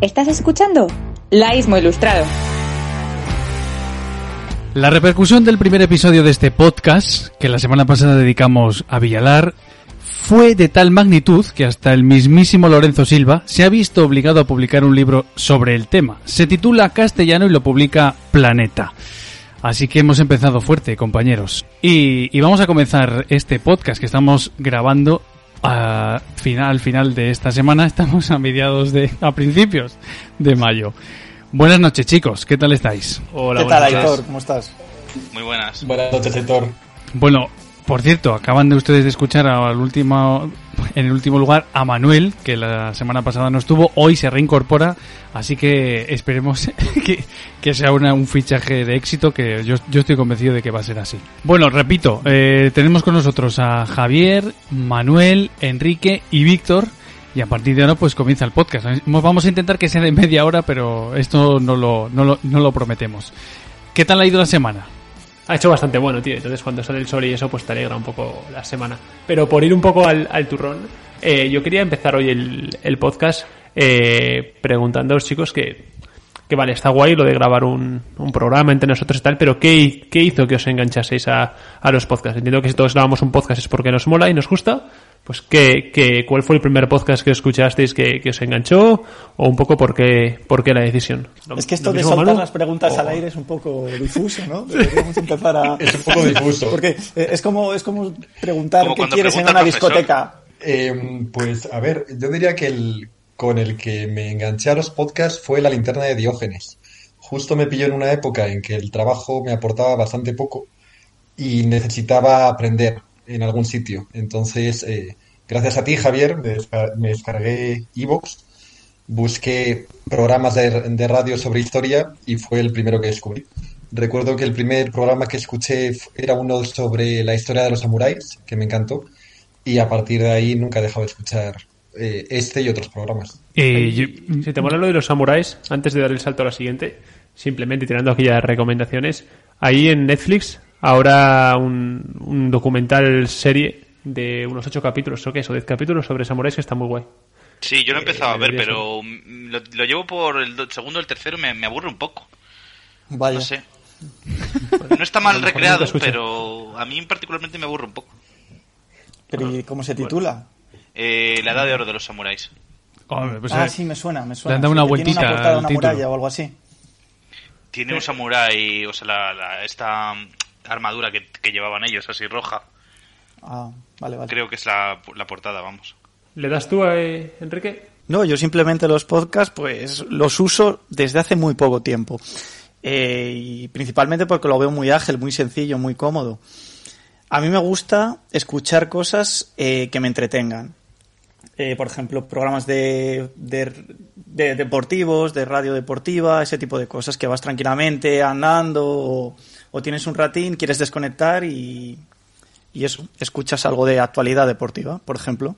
¿Estás escuchando? Laísmo Ilustrado. La repercusión del primer episodio de este podcast, que la semana pasada dedicamos a Villalar, fue de tal magnitud que hasta el mismísimo Lorenzo Silva se ha visto obligado a publicar un libro sobre el tema. Se titula Castellano y lo publica Planeta. Así que hemos empezado fuerte, compañeros. Y, y vamos a comenzar este podcast que estamos grabando a final, final de esta semana. Estamos a mediados de, a principios de mayo. Buenas noches, chicos. ¿Qué tal estáis? Hola, ¿Qué tal, Aitor? ¿Cómo estás? Muy buenas. Buenas noches, Aitor. Bueno, por cierto, acaban de ustedes de escuchar al último, en el último lugar a Manuel, que la semana pasada no estuvo, hoy se reincorpora, así que esperemos que, que sea una, un fichaje de éxito, que yo, yo, estoy convencido de que va a ser así. Bueno, repito, eh, tenemos con nosotros a Javier, Manuel, Enrique y Víctor, y a partir de ahora pues comienza el podcast. Vamos a intentar que sea de media hora, pero esto no lo, no lo, no lo prometemos. ¿Qué tal ha ido la semana? Ha hecho bastante bueno, tío. Entonces, cuando sale el sol y eso, pues te alegra un poco la semana. Pero por ir un poco al, turrón, eh, yo quería empezar hoy el, el podcast eh, preguntándoos, chicos, que, que vale, está guay lo de grabar un, un, programa entre nosotros y tal, pero ¿qué, qué hizo que os enganchaseis a, a, los podcasts? Entiendo que si todos grabamos un podcast es porque nos mola y nos gusta. Pues, ¿qué, qué, ¿cuál fue el primer podcast que escuchasteis que, que os enganchó? ¿O un poco por qué, por qué la decisión? Es que esto de soltar Manu? las preguntas Oh. al aire es un poco difuso, ¿no? Deberíamos empezar a... Es un poco difuso. Porque es como, es como preguntar Como qué quieres en una discoteca. Eh, pues a ver, yo diría que el con el que me enganché a los podcasts fue la linterna de Diógenes. Justo me pilló en una época en que el trabajo me aportaba bastante poco y necesitaba aprender en algún sitio. Entonces, eh, gracias a ti, Javier, me, desca me descargué Evox, busqué programas de, de, radio sobre historia y fue el primero que descubrí. Recuerdo que el primer programa que escuché era uno sobre la historia de los samuráis, que me encantó, y a partir de ahí nunca he dejado de escuchar eh, este y otros programas. Eh, yo... Si te mola lo de los samuráis, antes de dar el salto a la siguiente, simplemente tirando aquí ya recomendaciones, ahí en Netflix ahora un, un documental serie de unos ocho capítulos, o qué es, o diez capítulos sobre samuráis que está muy guay. Sí, yo lo he empezado eh, a ver, pero lo, lo, llevo por el segundo o el tercero y me, me, aburre un poco. Vaya. No sé. No está mal recreado, pero a mí particularmente me aburre un poco. ¿Pero y cómo se titula? Eh, la edad de oro de los samuráis. Hombre, pues ah, sí, me suena, me suena. Le han dado una sí, vueltita tiene una portada, al una título. muralla o algo así. Tiene un samurái, o sea, la, la, esta armadura que, que, llevaban ellos, así roja. Ah, vale, vale. Creo que es la, la portada, vamos. ¿Le das tú a eh, Enrique? No, yo simplemente los podcasts, pues los uso desde hace muy poco tiempo. Eh, y principalmente porque lo veo muy ágil, muy sencillo, muy cómodo. A mí me gusta escuchar cosas eh, que me entretengan. Eh, por ejemplo, programas de, de, de, deportivos, de radio deportiva, ese tipo de cosas que vas tranquilamente andando o, o tienes un ratín, quieres desconectar y, y, eso, escuchas algo de actualidad deportiva, por ejemplo.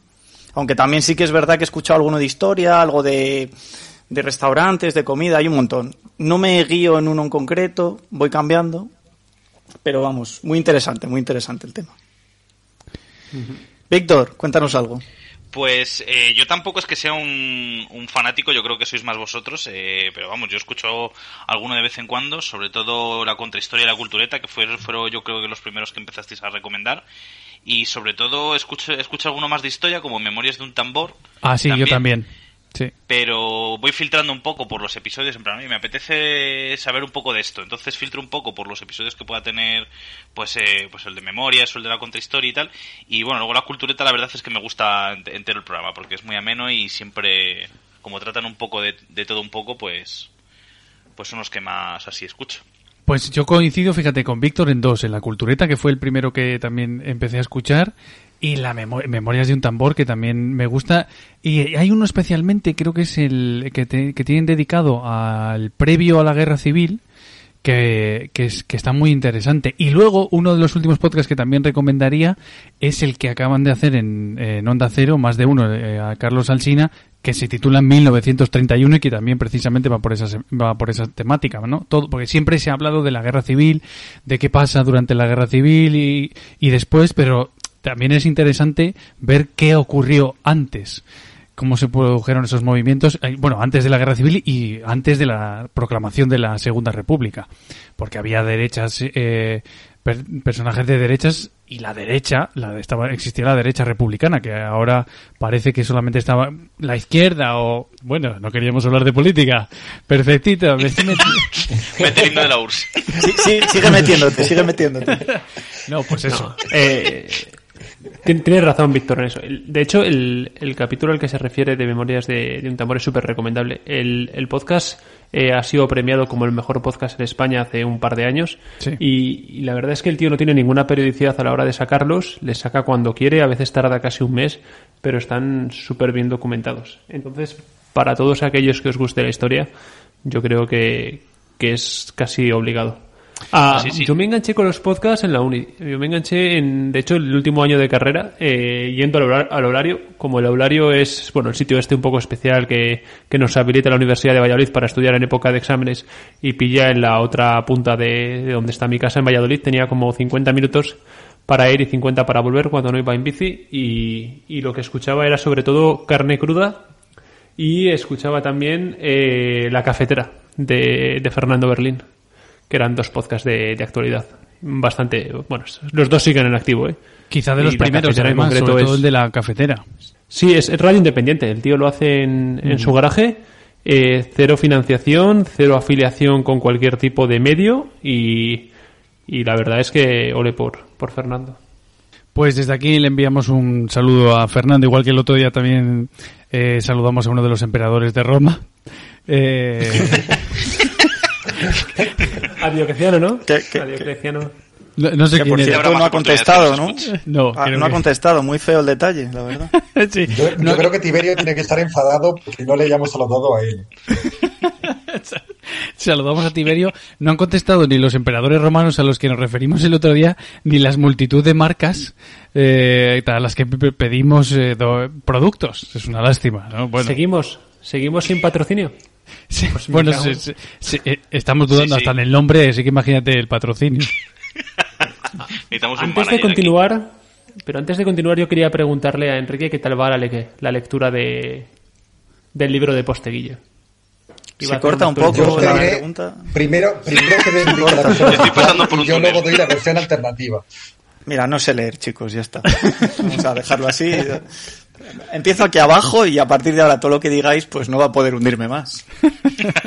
Aunque también sí que es verdad que he escuchado alguno de historia, algo de, de restaurantes, de comida, hay un montón. No me guío en uno en concreto, voy cambiando, pero vamos, muy interesante, muy interesante el tema. Uh -huh. Víctor, cuéntanos algo. Pues eh, yo tampoco es que sea un, un, fanático, yo creo que sois más vosotros, eh, pero vamos, yo escucho alguno de vez en cuando, sobre todo la contrahistoria y la cultureta, que fueron, fueron yo creo que los primeros que empezasteis a recomendar, y sobre todo escucho, escucho alguno más de historia, como Memorias de un tambor. Ah, sí, también. yo también. Sí. Pero voy filtrando un poco por los episodios, en plan, a mí me apetece saber un poco de esto, entonces filtro un poco por los episodios que pueda tener, pues, eh, pues el de memorias o el de la contrahistoria y tal. Y bueno, luego la cultureta, la verdad es que me gusta entero el programa, porque es muy ameno y siempre, como tratan un poco de, de todo un poco, pues, pues son los que más así escucho. Pues yo coincido, fíjate, con Víctor en dos, en la cultureta, que fue el primero que también empecé a escuchar, y la memo Memorias de un tambor, que también me gusta. Y hay uno especialmente, creo que es el que, te, tienen dedicado al previo a la guerra civil, que, que, es, que está muy interesante. Y luego, uno de los últimos podcasts que también recomendaría es el que acaban de hacer en, en Onda Cero, más de uno, eh, a Carlos Alsina, que se titula 1931 y que también precisamente va por esa va por esa temática, ¿no? Todo porque siempre se ha hablado de la guerra civil, de qué pasa durante la guerra civil y, y después, pero también es interesante ver qué ocurrió antes. cómo se produjeron esos movimientos, eh, bueno, antes de la Guerra Civil y antes de la proclamación de la Segunda República, porque había derechas, eh, per- personajes de derechas y la derecha, la de- estaba, existía la derecha republicana, que ahora parece que solamente estaba la izquierda o, bueno, no queríamos hablar de política. Perfectito, me estoy meti- Mete el himno de la URSS. Sí, sí, sigue metiéndote, sigue metiéndote. No, pues eso. Eh, Tienes razón, Víctor, en eso. De hecho, el, el capítulo al que se refiere de Memorias de, de un tambor es súper recomendable. El, el podcast eh, ha sido premiado como el mejor podcast en España hace un par de años. Sí. Y, y la verdad es que el tío no tiene ninguna periodicidad a la hora de sacarlos. Les saca cuando quiere, a veces tarda casi un mes, pero están súper bien documentados. Entonces, para todos aquellos que os guste la historia, yo creo que, que es casi obligado. Ah, sí. Yo me enganché con los podcasts en la uni. Yo me enganché en, de hecho, el último año de carrera, eh, yendo al, hora- al horario. Como el horario es, bueno, el sitio este un poco especial que, que nos habilita la Universidad de Valladolid para estudiar en época de exámenes y pilla en la otra punta de, de donde está mi casa en Valladolid, tenía como 50 minutos para ir y 50 para volver cuando no iba en bici y, y lo que escuchaba era sobre todo carne cruda y escuchaba también eh, La Cafetera de, de Fernando Berlín, que eran dos podcasts de, de actualidad. Bastante, bueno, los dos siguen en activo, ¿eh? Quizá de los primeros, en además, concreto sobre todo es- el de la cafetera. Sí, es, es radio independiente. El tío lo hace en, en su garaje. eh, cero financiación, cero afiliación con cualquier tipo de medio y, y la verdad es que ole por, por Fernando. Pues desde aquí le enviamos un saludo a Fernando, igual que el otro día también eh, saludamos a uno de los emperadores de Roma. Eh, A Diocleciano, ¿no? Que- que- A Diocleciano. no, no sé Que quién por cierto no ha contestado, ¿no? No, Ah, creo no ha que- contestado, muy feo el detalle, la verdad. Sí. Yo, yo No, creo que Tiberio tiene que estar enfadado porque no le hayamos saludado a él. Saludamos a Tiberio. No han contestado ni los emperadores romanos a los que nos referimos el otro día, ni las multitud de marcas eh, a las que pe- pedimos eh, productos. Es una lástima, ¿no? Bueno, Seguimos, seguimos sin patrocinio. Sí, pues me bueno cago sí, en- sí, sí, eh, estamos dudando Sí, sí. hasta en el nombre, así que imagínate el patrocinio. Antes de aquí. continuar, pero antes de continuar yo quería preguntarle a Enrique qué tal va la, le- la lectura de del libro de Posteguillo. Iba Se corta un poco la diré, pregunta. primero, primero que den la versión Estoy pasando oficial por un y yo luego doy la versión alternativa. Mira, no sé leer, chicos, ya está. Vamos a dejarlo así. Empiezo aquí abajo y a partir de ahora todo lo que digáis pues no va a poder hundirme más.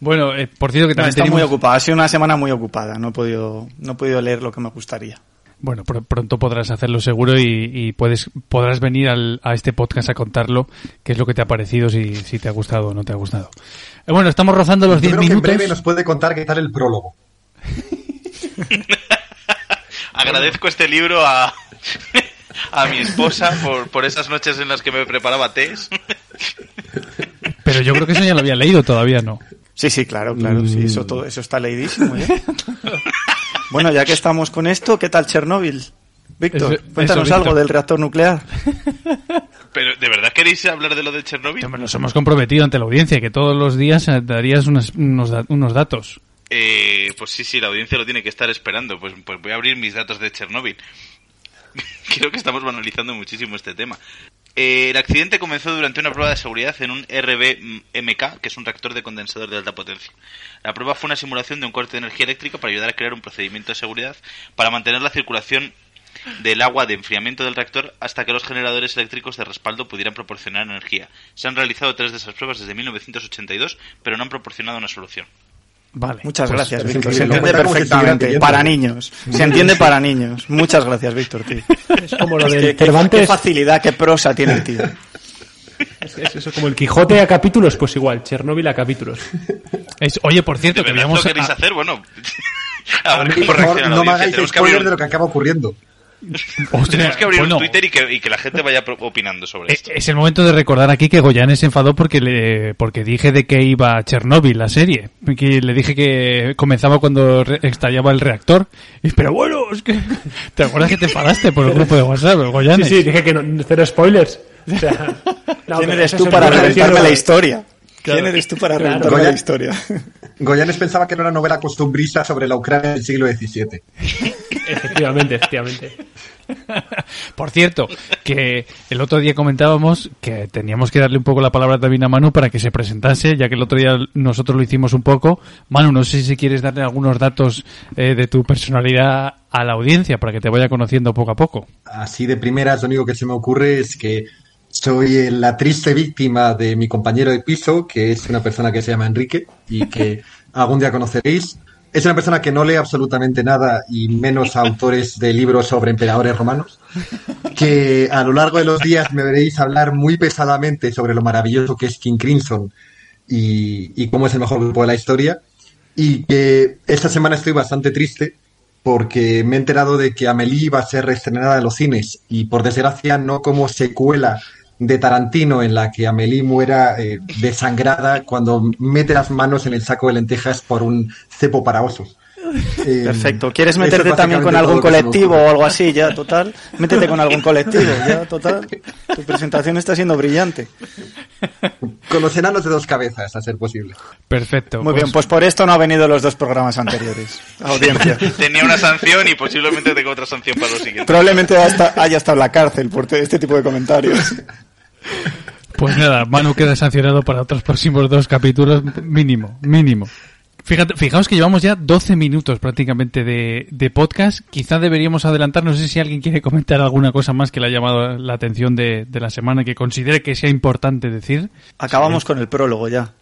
Bueno, eh, por cierto que No, también está tenemos... muy ocupada, ha sido una semana muy ocupada, no he podido, no he podido leer lo que me gustaría. Bueno, pr- pronto podrás hacerlo seguro y, y puedes podrás venir al- a este podcast a contarlo qué es lo que te ha parecido, si, si te ha gustado o no te ha gustado. Eh, bueno, estamos rozando los Yo 10 creo que en minutos. breve nos puede contar qué tal el prólogo. Agradezco este libro a, a mi esposa por, por esas noches en las que me preparaba tés. Pero yo creo que eso ya lo había leído, todavía no. Sí, sí, claro, claro, sí, eso todo, eso está leidísimo ya. Bueno, ya que estamos con esto, ¿qué tal Chernóbil? Víctor, Eso- cuéntanos eso, algo del reactor nuclear. Pero, ¿de verdad queréis hablar de lo de Chernobyl? Hombre, Nos hemos comprometido ante la audiencia que todos los días eh, darías unas- unos, da- unos datos. Eh, pues sí, sí, la audiencia lo tiene que estar esperando. Pues, pues voy a abrir mis datos de Chernóbil. Creo que estamos banalizando muchísimo este tema. Eh, el accidente comenzó durante una prueba de seguridad en un RBMK, que es un reactor de condensador de alta potencia. La prueba fue una simulación de un corte de energía eléctrica para ayudar a crear un procedimiento de seguridad para mantener la circulación del agua de enfriamiento del reactor hasta que los generadores eléctricos de respaldo pudieran proporcionar energía. Se han realizado tres de esas pruebas desde 1982, pero no han proporcionado una solución. Vale. Muchas Pues, gracias, Víctor. se entiende perfectamente. Para niños. Se entiende para niños. Muchas gracias, Víctor, tío. Es como lo Es del que- qué- qué facilidad, qué prosa tiene el tío. Es, es eso como el Quijote a capítulos, pues igual, Chernóbil a capítulos. es- oye, por ¿De cierto, que lo queréis a- hacer? Bueno, a A ver la no me hagáis spoiler de lo que acaba ocurriendo. Ostras, Tenemos que abrir bueno, un Twitter y que, y que la gente vaya opinando sobre eh, esto. Es el momento de recordar aquí que Goyanes se enfadó porque le, porque dije de que iba a Chernóbil la serie. Que le dije que comenzaba cuando re- estallaba el reactor. Y, pero bueno, es que... ¿Te acuerdas que te enfadaste por el grupo de WhatsApp, Sí, Goyanes? sí, dije que no, cero spoilers. O sea, no, ¿Quién eres tú para reventarme la historia? Claro. ¿Quién eres tú para Claro. reventarme la historia? Goyanes pensaba que era una novela costumbrista sobre la Ucrania del siglo XVII. Efectivamente, efectivamente. Por cierto, que el otro día comentábamos que teníamos que darle un poco la palabra también a Manu para que se presentase, ya que el otro día nosotros lo hicimos un poco. Manu, no sé si quieres darle algunos datos eh, de tu personalidad a la audiencia para que te vaya conociendo poco a poco. Así de primeras, lo único que se me ocurre es que soy la triste víctima de mi compañero de piso, que es una persona que se llama Enrique y que algún día conoceréis. Es una persona que no lee absolutamente nada y menos autores de libros sobre emperadores romanos, que a lo largo de los días me veréis hablar muy pesadamente sobre lo maravilloso que es King Crimson y, y cómo es el mejor grupo de la historia, y que esta semana estoy bastante triste porque me he enterado de que Amelie va a ser reestrenada en los cines y por desgracia no como secuela de Tarantino en la que Amelie muera eh, desangrada cuando mete las manos en el saco de lentejas por un cepo para osos. Eh, Perfecto. ¿Quieres eso meterte es también con algún colectivo o algo así? Ya, total. Métete con algún colectivo, ya, total. Tu presentación está siendo brillante. Con los enanos de dos cabezas, a ser posible. Perfecto. Muy bien, pues por esto no ha venido los dos programas anteriores. Audiencia. Tenía una sanción y posiblemente tenga otra sanción para los siguientes. Probablemente hasta haya estado en la cárcel por te- este tipo de comentarios. Pues nada, Manu queda sancionado para otros próximos dos capítulos mínimo, mínimo. Fíjate, fijaos que llevamos ya 12 minutos prácticamente de, de podcast. Quizá deberíamos adelantar. No sé si alguien quiere comentar alguna cosa más que le ha llamado la atención de, de la semana que considere que sea importante decir. Acabamos con el prólogo ya.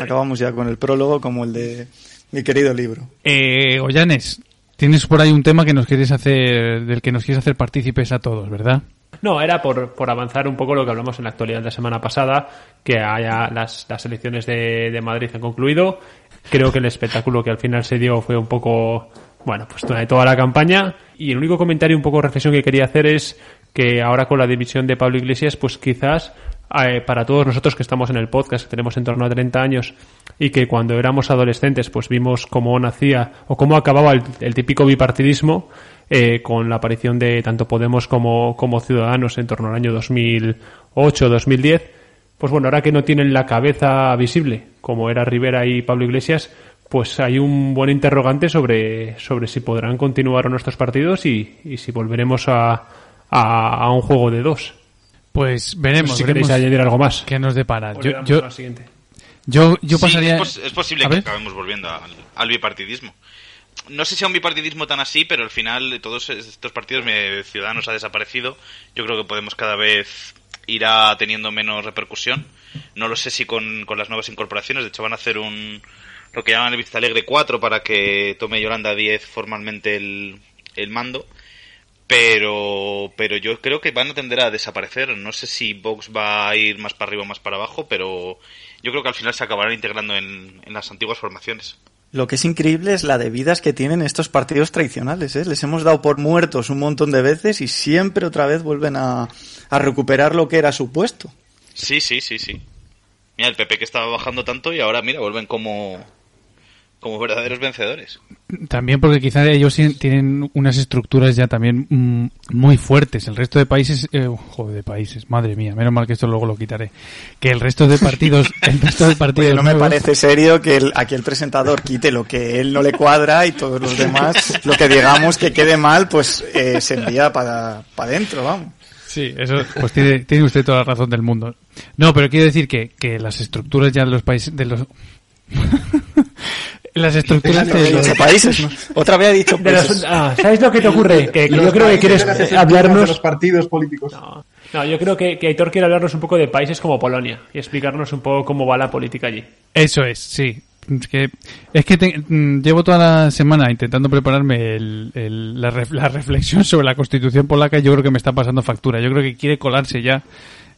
Acabamos ya con el prólogo como el de mi querido libro. Eh, Ollanes, tienes por ahí un tema que nos quieres hacer, del que nos quieres hacer partícipes a todos, ¿verdad? No, era por, por avanzar un poco lo que hablamos en la actualidad de la semana pasada, que haya las, las elecciones de, de Madrid han concluido. Creo que el espectáculo que al final se dio fue un poco, bueno, pues de toda la campaña. Y el único comentario, un poco reflexión que quería hacer es que ahora con la división de Pablo Iglesias, pues quizás eh, para todos nosotros que estamos en el podcast, que tenemos en torno a 30 años y que cuando éramos adolescentes pues vimos cómo nacía o cómo acababa el típico bipartidismo eh, con la aparición de tanto Podemos como, como Ciudadanos en torno al año 2008-2010, pues bueno, ahora que no tienen la cabeza visible, como era Rivera y Pablo Iglesias, pues hay un buen interrogante sobre, sobre si podrán continuar o nuestros partidos y, y si volveremos a, a, a un juego de dos. Pues veremos, si veremos queréis añadir algo más. qué nos depara. Le Yo, yo, a la siguiente. yo, yo Sí, pasaría... es, pos- es posible que ver. acabemos volviendo al, al bipartidismo. No sé si a un bipartidismo tan así, pero al final todos estos partidos, Ciudadanos ha desaparecido. Yo creo que Podemos cada vez irá teniendo menos repercusión. No lo sé si con, con las nuevas incorporaciones. De hecho, van a hacer un lo que llaman el Vista Alegre 4 para que tome Yolanda 10 formalmente el, el mando. Pero, pero yo creo que van a tender a desaparecer. No sé si Vox va a ir más para arriba o más para abajo, pero yo creo que al final se acabarán integrando en, en las antiguas formaciones. Lo que es increíble es la de vidas que tienen estos partidos tradicionales. ¿eh? Les hemos dado por muertos un montón de veces y siempre otra vez vuelven a, a recuperar lo que era su puesto. Sí, sí, sí, sí. Mira, el PP que estaba bajando tanto y ahora, mira, vuelven como, como verdaderos vencedores. También porque quizá ellos tienen unas estructuras ya también mm, muy fuertes. El resto de países, eh, joder, de países, madre mía, menos mal que esto luego lo quitaré. Que el resto de partidos, el resto de partidos Oye, no me nuevos- parece serio que el- aquí el presentador quite lo que él no le cuadra y todos los demás, lo que digamos que quede mal, pues eh, se envía para adentro, vamos. Sí, eso, pues tiene, tiene usted toda la razón del mundo. No, pero quiero decir que, que las estructuras ya de los países, de los, las estructuras de los, países, ¿no? Otra vez he dicho De los- ah, ¿Sabes lo que te ocurre? Que, que yo creo que quieres estructuras de hablarnos... los partidos políticos. No, no, yo creo que, que Aitor quiere hablarnos un poco de países como Polonia y explicarnos un poco cómo va la política allí. Eso es, sí. Es que, es que te- mm, llevo toda la semana intentando prepararme el- el- la, ref- la reflexión sobre la constitución polaca y yo creo que me está pasando factura. Yo creo que quiere colarse ya,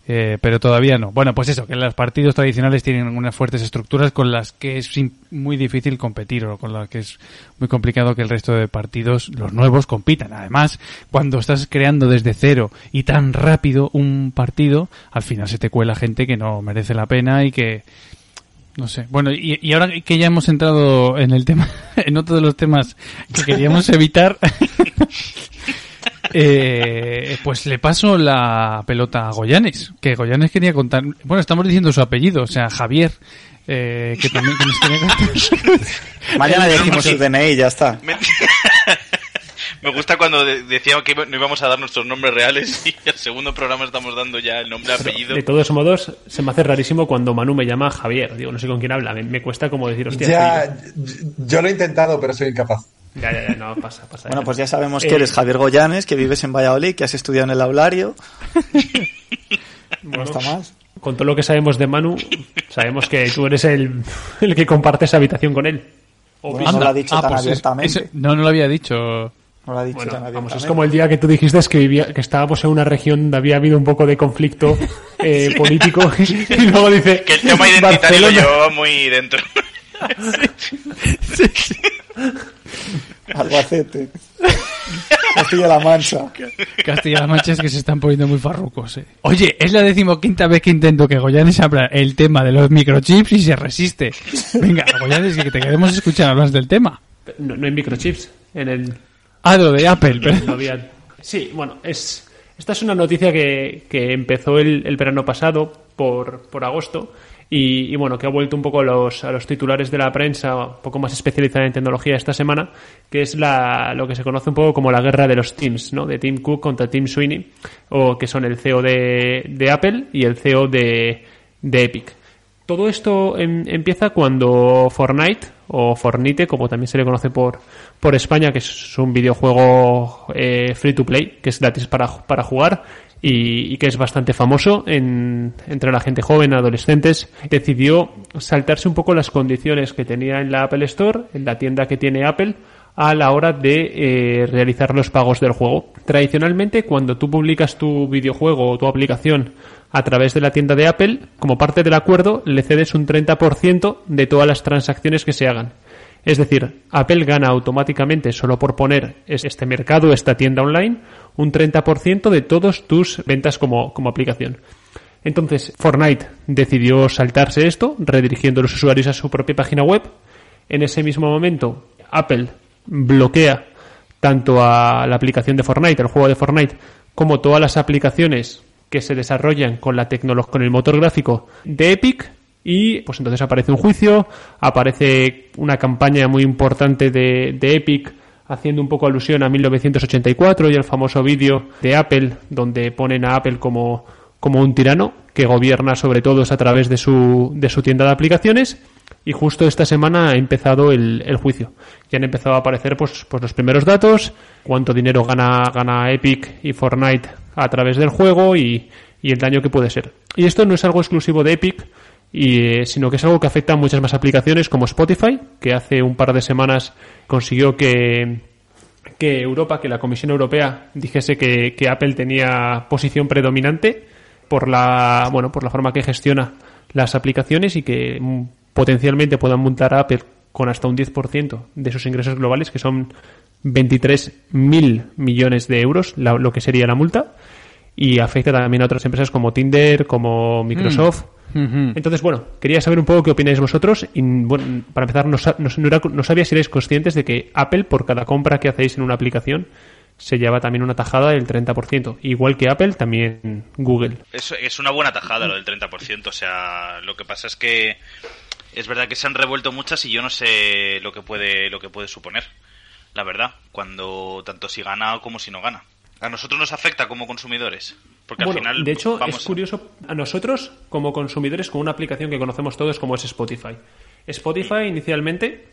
eh, pero todavía no. Bueno, pues eso, que los partidos tradicionales tienen unas fuertes estructuras con las que es muy difícil competir o con las que es muy complicado que el resto de partidos, los nuevos, compitan. Además, cuando estás creando desde cero y tan rápido un partido, al final se te cuela gente que no merece la pena y que no sé. Bueno, y, y ahora que ya hemos entrado en el tema, en otro de los temas que queríamos evitar, Eh, pues le paso la pelota a Goyanes, que Goyanes quería contar. Bueno, estamos diciendo su apellido, o sea, Javier, eh, que también que nos quería. Mañana Eh, decimos su DNI y ya está. Me... Gusta cuando de- decía que no íbamos a dar nuestros nombres reales y al segundo programa estamos dando ya el nombre apellido. De todos modos, se me hace rarísimo cuando Manu me llama Javier. Digo, no sé con quién habla. Me, me cuesta como decir, hostia, Ya, yo lo he intentado, pero soy incapaz. Ya, ya, ya, no, pasa, pasa. Bueno, ya. pues ya sabemos que Eh, eres Javier Goyanes, que vives en Valladolid, que has estudiado en el aulario. No bueno, está mal. Con todo lo que sabemos de Manu, sabemos que tú eres el, el que compartes habitación con él. Bueno, no lo ha dicho tan pues es- abiertamente. no, no lo había dicho. No lo ha dicho Bueno, tan vamos, es como el día que tú dijiste que vivía, que estábamos en una región donde había habido un poco de conflicto eh, político y, luego dice Que el tema identitario lo Barcelona. llevaba muy dentro. Albacete. Castilla-La Mancha. Castilla-La Mancha es que se están poniendo muy farrucos. eh. Oye, es la decimoquinta vez que intento que Goyanes abra el tema de los microchips y se resiste. Venga, Goyanes, que te queremos escuchar hablar del tema. No, no hay microchips en el, Ah, lo de Apple, pero... Sí, bueno, es esta es una noticia que, que empezó el, el verano pasado, por, por agosto, y, y bueno, que ha vuelto un poco los, a los titulares de la prensa, un poco más especializada en tecnología esta semana, que es la, lo que se conoce un poco como la guerra de los teams, ¿no? De Tim Cook contra Tim Sweeney, o que son el CEO de, de Apple y el CEO de, de Epic. Todo esto em- empieza cuando Fortnite, o Fornite, como también se le conoce por, por España, que es un videojuego eh, free to play, que es gratis para, para jugar y, que es bastante famoso en- entre la gente joven, adolescentes, decidió saltarse un poco las condiciones que tenía en la Apple Store, en la tienda que tiene Apple, a la hora de eh, realizar los pagos del juego. Tradicionalmente, cuando tú publicas tu videojuego o tu aplicación a través de la tienda de Apple, como parte del acuerdo, le cedes un 30% de todas las transacciones que se hagan. Es decir, Apple gana automáticamente solo por poner es- este mercado, esta tienda online, un 30% de todas tus ventas como, aplicación. Entonces, Fortnite decidió saltarse esto, redirigiendo los usuarios a su propia página web. En ese mismo momento, Apple bloquea tanto a la aplicación de Fortnite, el juego de Fortnite, como todas las aplicaciones que se desarrollan con la tecnología, con el motor gráfico de Epic. Y pues entonces aparece un juicio, aparece una campaña muy importante de, de Epic haciendo un poco alusión a 1984 y el famoso vídeo de Apple donde ponen a Apple como, como un tirano que gobierna sobre todos a través de su, de su tienda de aplicaciones y justo esta semana ha empezado el, el juicio. Ya han empezado a aparecer pues, pues los primeros datos, cuánto dinero gana, gana Epic y Fortnite a través del juego y, y el daño que puede ser. Y esto no es algo exclusivo de Epic, y, eh, sino que es algo que afecta a muchas más aplicaciones como Spotify, que hace un par de semanas consiguió que, que Europa, que la Comisión Europea dijese que, que Apple tenía posición predominante por la, bueno, por la forma que gestiona las aplicaciones y que mm, potencialmente puedan montar a Apple con hasta un 10% de sus ingresos globales, que son 23.000 millones de euros, la- lo que sería la multa, y afecta también a otras empresas como Tinder, como Microsoft. Entonces, bueno, quería saber un poco qué opináis vosotros. Y, bueno, para empezar, no, no, no sabía si erais conscientes de que Apple, por cada compra que hacéis en una aplicación, se lleva también una tajada del 30%. Igual que Apple, también Google. Es, es una buena tajada lo del 30%. O sea, lo que pasa es que es verdad que se han revuelto muchas y yo no sé lo que puede, lo que puede suponer. La verdad, cuando tanto si gana como si no gana. A nosotros nos afecta como consumidores. Porque Bueno, al final. de hecho, vamos es curioso a nosotros, como consumidores, con una aplicación que conocemos todos como es Spotify. Spotify inicialmente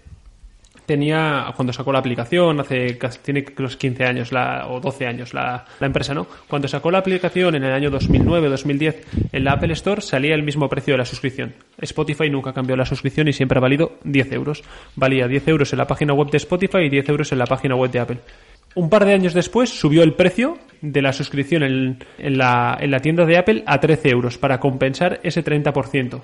tenía, cuando sacó la aplicación, hace casi- tiene los 15 años la, o 12 años la, la empresa, ¿no? Cuando sacó la aplicación en el año 2009-2010 en la Apple Store salía el mismo precio de la suscripción. Spotify nunca cambió la suscripción y siempre ha valido 10 euros. Valía 10 euros en la página web de Spotify y 10 euros en la página web de Apple. Un par de años después subió el precio de la suscripción en, en la, en la tienda de Apple a 13 euros para compensar ese 30%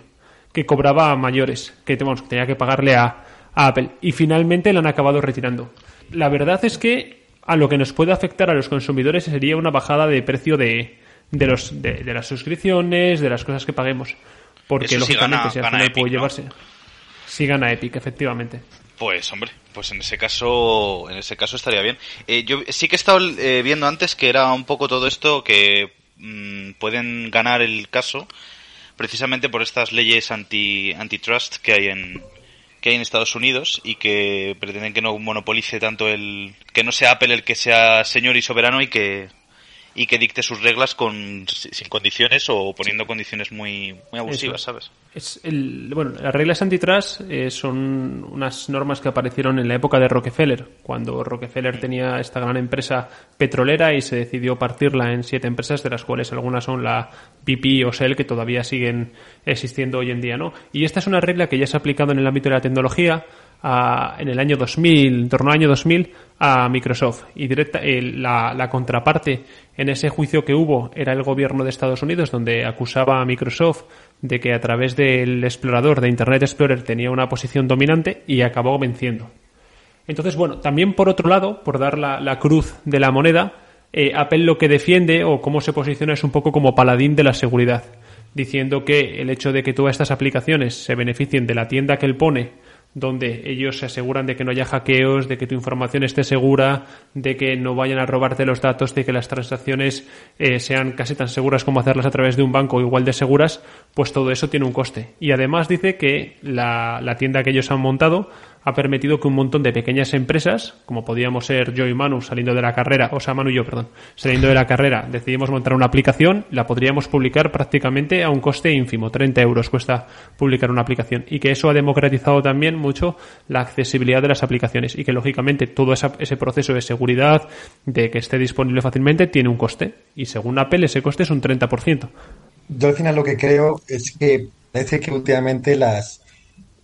que cobraba a mayores, que tenía que pagarle a, a Apple. Y finalmente la han acabado retirando. La verdad es que a lo que nos puede afectar a los consumidores sería una bajada de precio de, de, los, de, de las suscripciones, de las cosas que paguemos. Porque Eso lógicamente si al final puede ¿no? llevarse. Sí gana Epic, efectivamente. Pues hombre, pues en ese caso, en ese caso estaría bien. Eh, yo sí que he estado eh, viendo antes que era un poco todo esto que mm, pueden ganar el caso precisamente por estas leyes anti antitrust que hay en que hay en Estados Unidos y que pretenden que no monopolice tanto el que no sea Apple el que sea señor y soberano y que y que dicte sus reglas con sin condiciones o poniendo condiciones muy muy abusivas, Eso. ¿sabes? Es el, bueno, las reglas antitrust eh, son unas normas que aparecieron en la época de Rockefeller, cuando Rockefeller tenía esta gran empresa petrolera y se decidió partirla en siete empresas, de las cuales algunas son la BP o Shell, que todavía siguen existiendo hoy en día, ¿no? Y esta es una regla que ya se ha aplicado en el ámbito de la tecnología a- en el año 2000, en torno al año 2000, a Microsoft. Y directa, eh, la, contraparte en ese juicio que hubo era el gobierno de Estados Unidos, donde acusaba a Microsoft de que a través del explorador de Internet Explorer tenía una posición dominante y acabó venciendo. Entonces, bueno, también por otro lado, por dar la, la cruz de la moneda, eh, Apple lo que defiende o cómo se posiciona es un poco como paladín de la seguridad, diciendo que el hecho de que todas estas aplicaciones se beneficien de la tienda que él pone, donde ellos se aseguran de que no haya hackeos, de que tu información esté segura, de que no vayan a robarte los datos, de que las transacciones eh, sean casi tan seguras como hacerlas a través de un banco igual de seguras, pues todo eso tiene un coste. Y además dice que la tienda que ellos han montado ha permitido que un montón de pequeñas empresas, como podíamos ser yo y Manu saliendo de la carrera, o sea, Manu y yo, perdón, saliendo de la carrera, decidimos montar una aplicación, la podríamos publicar prácticamente a un coste ínfimo, 30 euros cuesta publicar una aplicación, y que eso ha democratizado también mucho la accesibilidad de las aplicaciones, y que lógicamente todo ese proceso de seguridad, de que esté disponible fácilmente, tiene un coste, y según Apple ese coste es un 30%. Yo al final lo que creo es que parece que últimamente las,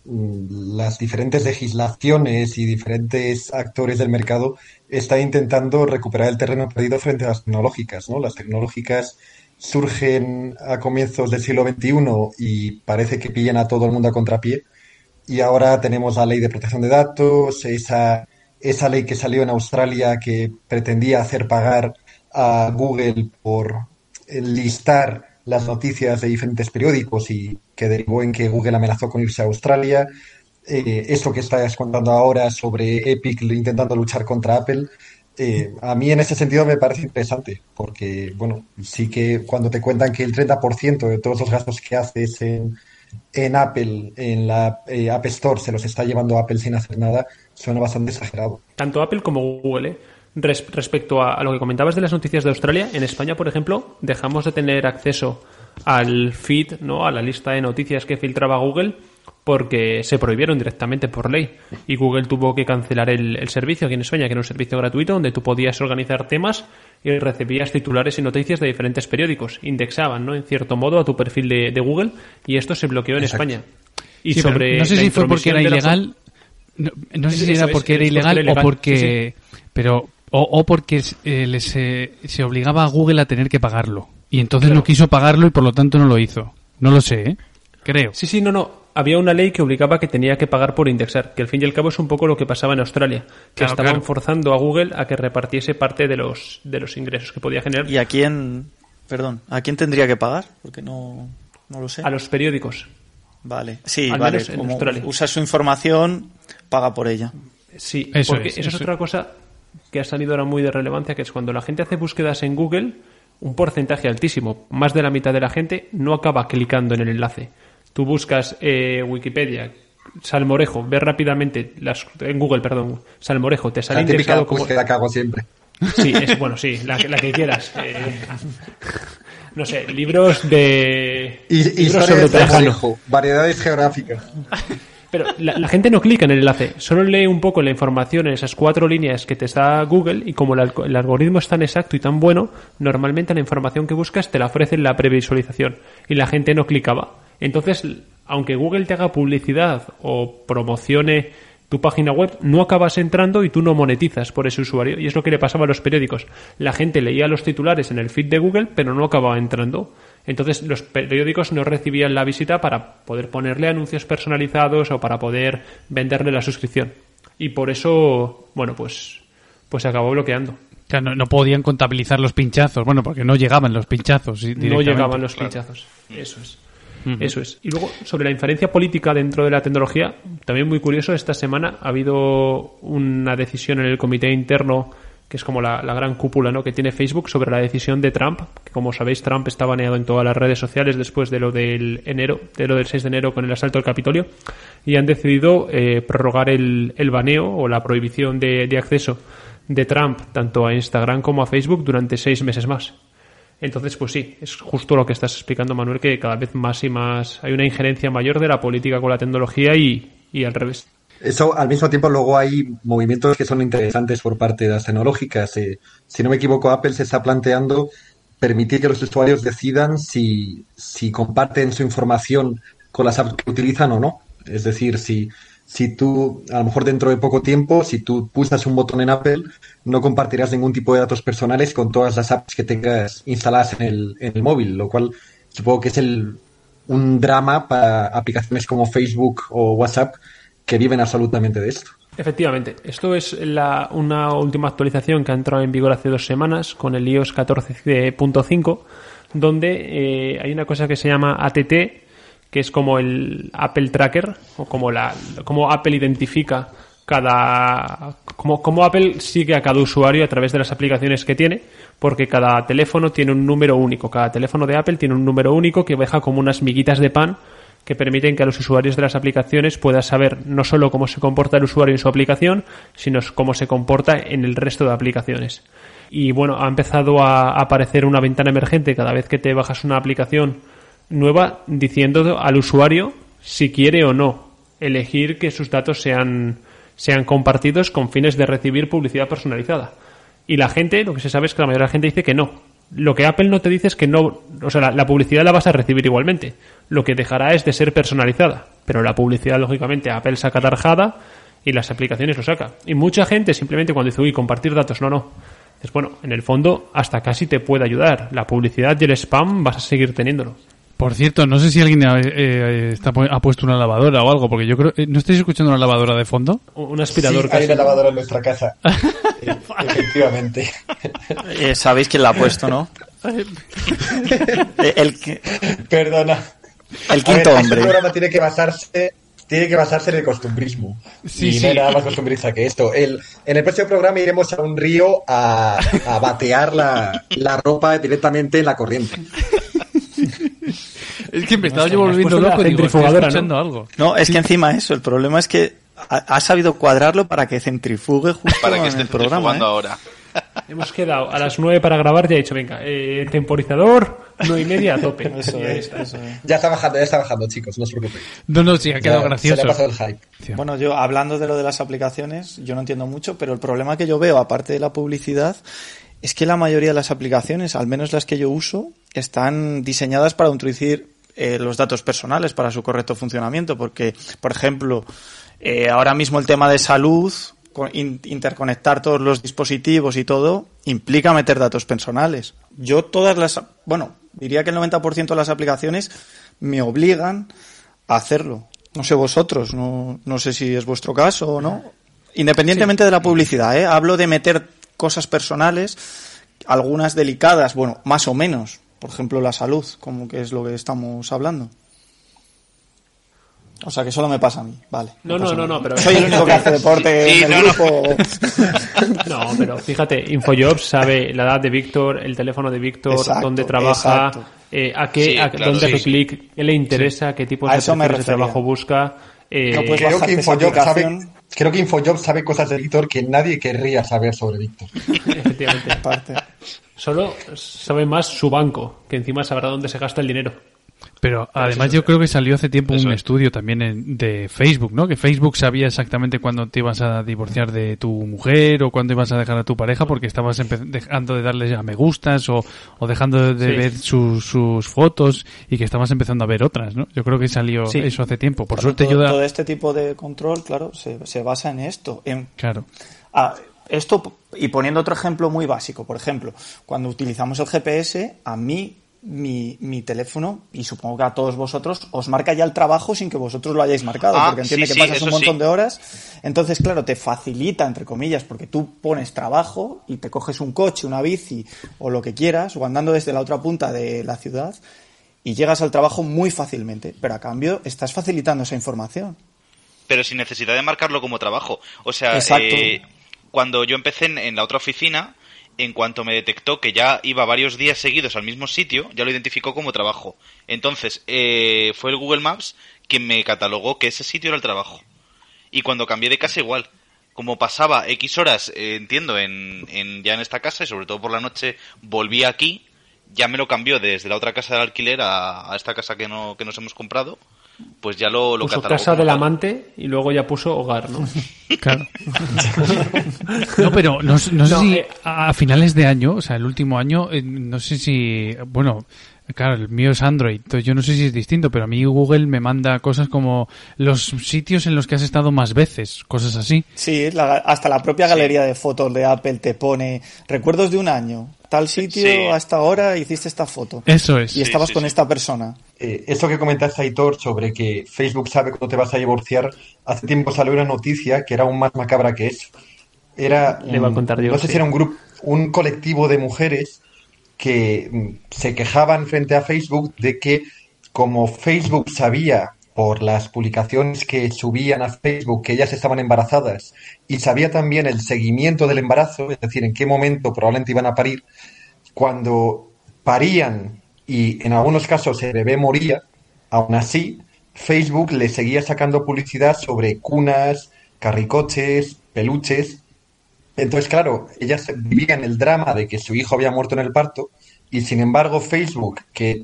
las diferentes legislaciones y diferentes actores del mercado están intentando recuperar el terreno perdido frente a las tecnológicas, ¿no? Las tecnológicas surgen a comienzos del siglo XXI y parece que pillan a todo el mundo a contrapié. Y ahora tenemos la ley de protección de datos, esa, esa ley que salió en Australia que pretendía hacer pagar a Google por listar las noticias de diferentes periódicos y que derivó en que Google amenazó con irse a Australia. Eh, esto que estás contando ahora sobre Epic intentando luchar contra Apple, eh, a mí en ese sentido me parece interesante, porque, bueno, sí que cuando te cuentan que el 30% de todos los gastos que haces en, en Apple, en la eh, App Store, se los está llevando Apple sin hacer nada, suena bastante exagerado. tanto Apple como Google. ¿eh? Res- respecto a, a lo que comentabas de las noticias de Australia, en España, por ejemplo, dejamos de tener acceso al feed, ¿no? a la lista de noticias que filtraba Google, porque se prohibieron directamente por ley. Y Google tuvo que cancelar el, el servicio aquí en España, que era un servicio gratuito donde tú podías organizar temas y recibías titulares y noticias de diferentes periódicos. Indexaban, ¿no? En cierto modo, a tu perfil de, de Google y esto se bloqueó en Exacto. España. Y Sí, sobre no sé si fue porque era la- ilegal. No, no sé si era porque era ilegal, o porque. sí, Pero. O, o porque eh, les, eh, se obligaba a Google a tener que pagarlo. Y entonces Claro. no quiso pagarlo y por lo tanto no lo hizo. No lo sé, ¿eh? Creo. Sí, sí, no, no. Había una ley que obligaba que tenía que pagar por indexar, que al fin y al cabo es un poco lo que pasaba en Australia, que Claro, estaban claro. forzando a Google a que repartiese parte de los, de los ingresos que podía generar ¿Y a quién, perdón, a quién tendría que pagar? Porque no, no lo sé. a los periódicos. Vale, sí, Al vale. menos en Como Australia. usa su información, paga por ella. Sí, Eso porque es, eso es eso otra cosa que ha salido ahora muy de relevancia, que es cuando la gente hace búsquedas en Google, un porcentaje altísimo, más de la mitad de la gente, no acaba clicando en el enlace. Tú buscas eh, Wikipedia, Salmorejo, ves rápidamente, las, en Google, perdón, Salmorejo, te sale La indexado como... búsqueda que hago siempre. Sí, es, bueno, sí, la, que- la que quieras. Eh, no sé, libros de... Y, libros sobre de. Salmorejo, variedades geográficas. Pero la, gente no clica en el enlace, solo lee un poco la información en esas cuatro líneas que te da Google y como el, el algoritmo es tan exacto y tan bueno, normalmente la información que buscas te la ofrece en la previsualización y la gente no clicaba. Entonces, aunque Google te haga publicidad o promocione tu página web, no acabas entrando y tú no monetizas por ese usuario. Y es lo que le pasaba a los periódicos. La gente leía los titulares en el feed de Google, pero no acababa entrando. Entonces los periódicos no recibían la visita para poder ponerle anuncios personalizados o para poder venderle la suscripción. Y por eso, bueno, pues, pues se acabó bloqueando. O sea, no, no podían contabilizar los pinchazos. Bueno, porque no llegaban los pinchazos. No llegaban los pinchazos. Eso es. Eso es. Y luego, sobre la inferencia política dentro de la tecnología, también muy curioso, esta semana ha habido una decisión en el comité interno que es como la, gran cúpula ¿no? que tiene Facebook sobre la decisión de Trump, que como sabéis Trump está baneado en todas las redes sociales después de lo del enero, de lo del 6 de enero con el asalto al Capitolio, y han decidido eh, prorrogar el, el, baneo o la prohibición de, de, acceso de Trump tanto a Instagram como a Facebook durante seis meses más. Entonces, pues sí, es justo lo que estás explicando, Manuel, que cada vez más y más hay una injerencia mayor de la política con la tecnología y, y al revés. Eso, al mismo tiempo, luego hay movimientos que son interesantes por parte de las tecnológicas. Eh, si no me equivoco, Apple se está planteando permitir que los usuarios decidan si, si comparten su información con las apps que utilizan o no. Es decir, si, si tú, a lo mejor dentro de poco tiempo, si tú pulsas un botón en Apple, no compartirás ningún tipo de datos personales con todas las apps que tengas instaladas en el, en el móvil, lo cual supongo que es el, un drama para aplicaciones como Facebook o WhatsApp que viven absolutamente de esto. Efectivamente, esto es la, una última actualización que ha entrado en vigor hace dos semanas con el iOS 14.5, donde eh, hay una cosa que se llama ATT, que es como el Apple Tracker, o como, la, como Apple identifica cada. Como, como Apple sigue a cada usuario a través de las aplicaciones que tiene, porque cada teléfono tiene un número único. Cada teléfono de Apple tiene un número único que deja como unas miguitas de pan que permiten que a los usuarios de las aplicaciones puedan saber no solo cómo se comporta el usuario en su aplicación, sino cómo se comporta en el resto de aplicaciones. Y bueno, ha empezado a aparecer una ventana emergente cada vez que te bajas una aplicación nueva diciendo al usuario si quiere o no elegir que sus datos sean, sean compartidos con fines de recibir publicidad personalizada. Y la gente, lo que se sabe es que la mayoría de la gente dice que no, lo que Apple no te dice es que no, o sea, la, publicidad la vas a recibir igualmente. Lo que dejará es de ser personalizada. Pero la publicidad, lógicamente, Apple saca tarjada y las aplicaciones lo saca. Y mucha gente simplemente cuando dice, uy, compartir datos, no, no. Es bueno, en el fondo, hasta casi te puede ayudar. La publicidad y el spam vas a seguir teniéndolo. Por cierto, no sé si alguien ha, eh, está, ha puesto una lavadora o algo, porque yo creo. Eh, ¿No estáis escuchando una lavadora de fondo? Un aspirador. Sí, hay una lavadora en nuestra casa. Efectivamente. Eh, Sabéis quién la ha pusto, ¿no? el, Perdona. El quinto ver, hombre. Este programa tiene que basarse tiene que basarse en el costumbrismo. Sí, y sí. no hay nada más costumbrista que esto. El, en el próximo programa iremos a un río a, a batear la, la ropa directamente en la corriente. Es que me estaba yo volviendo puesto loco y digo, estoy escuchando algo. No, es que encima eso, el problema es que ha, ha sabido cuadrarlo para que centrifugue justo Para que en esté el programa. jugando ¿eh? ahora. Hemos quedado a las 9 para grabar y ha dicho, venga, eh, temporizador, 9 y media a tope. Eso es, eso es. Ya está bajando, ya está bajando, chicos, no os preocupéis. No, no, sí, ha quedado Ya gracioso. Se le ha pasado el hype. Bueno, yo hablando de lo de las aplicaciones, yo no entiendo mucho, pero el problema que yo veo, aparte de la publicidad, es que la mayoría de las aplicaciones, al menos las que yo uso, están diseñadas para introducir eh, los datos personales para su correcto funcionamiento, porque, por ejemplo, eh, ahora mismo el tema de salud, con- in- interconectar todos los dispositivos y todo, implica meter datos personales. Yo todas las, bueno, diría que el 90% de las aplicaciones me obligan a hacerlo. No sé vosotros, no, no sé si es vuestro caso o no. Independientemente de la publicidad, ¿eh? hablo de meter cosas personales, algunas delicadas, bueno, más o menos. Por ejemplo, la salud, como que es lo que estamos hablando. O sea, que solo me pasa a mí, vale. No, no, no, no, pero- Soy el único que hace deporte Sí, en el no, grupo. No, pero fíjate, Infojobs sabe la edad de Víctor, el teléfono de Víctor, Exacto, dónde trabaja, eh, a qué, Sí, a claro, dónde hace sí. clic, qué le interesa, qué tipo de eso me perfiles de trabajo busca. eh, No Creo que, Infojobs sabe, creo que Infojobs sabe cosas de Víctor que nadie querría saber sobre Víctor. efectivamente. Aparte. Solo sabe más su banco, que encima sabrá dónde se gasta el dinero. Pero además yo creo que salió hace tiempo un es. estudio también en- de Facebook, ¿no? Que Facebook sabía exactamente cuándo te ibas a divorciar de tu mujer o cuándo ibas a dejar a tu pareja porque estabas dejando de darle a me gustas o, o dejando de Sí. ver sus, sus fotos y que estabas empezando a ver otras, ¿no? Yo creo que salió Sí. eso hace tiempo. Por Claro, suerte todo, yo da... todo este tipo de control, claro, se, se basa en esto, en Claro. Ah, esto, y poniendo otro ejemplo muy básico, por ejemplo, cuando utilizamos el GPS, a mí mi, mi teléfono, y supongo que a todos vosotros, os marca ya el trabajo sin que vosotros lo hayáis marcado, Ah, porque entiende sí, que sí, pasas un montón sí. de horas. Entonces, claro, te facilita, entre comillas, porque tú pones trabajo y te coges un coche, una bici o lo que quieras, o andando desde la otra punta de la ciudad, y llegas al trabajo muy fácilmente, pero a cambio estás facilitando esa información. Pero sin necesidad de marcarlo como trabajo. O sea, eh, cuando yo empecé en, en la otra oficina, en cuanto me detectó que ya iba varios días seguidos al mismo sitio, ya lo identificó como trabajo. Entonces, eh, fue el Google Maps quien me catalogó que ese sitio era el trabajo. Y cuando cambié de casa igual. Como pasaba X horas, eh, entiendo, en, en- ya en esta casa y sobre todo por la noche volví aquí, ya me lo cambió desde la otra casa de alquiler a, a esta casa que, no, que nos hemos comprado, pues ya lo, lo Puso catalogó casa del amante y luego ya puso hogar, ¿no? Claro. No, pero no, no sé No, si eh. a finales de año, o sea, el último año, eh, no sé si, bueno, claro, el mío es Android, entonces yo no sé si es distinto, pero a mí Google me manda cosas como los sitios en los que has estado más veces, cosas así. Sí, la- hasta la propia galería de fotos de Apple te pone recuerdos de un año, tal sitio, Sí. a esta hora hiciste esta foto. Eso es. y estabas sí, con sí. esta persona. Eh, eso que comentaste, Aitor, sobre que Facebook sabe cuándo te vas a divorciar, hace tiempo salió una noticia que era aún más macabra que eso. Era, Le va a contar yo, no sé sí. si era un grupo, un colectivo de mujeres que mm, se quejaban frente a Facebook de que como Facebook sabía por las publicaciones que subían a Facebook que ellas estaban embarazadas y sabía también el seguimiento del embarazo, es decir, en qué momento probablemente iban a parir, cuando parían y en algunos casos el bebé moría, aún así Facebook le seguía sacando publicidad sobre cunas, carricoches, peluches. Entonces, claro, ellas vivían el drama de que su hijo había muerto en el parto y sin embargo Facebook, que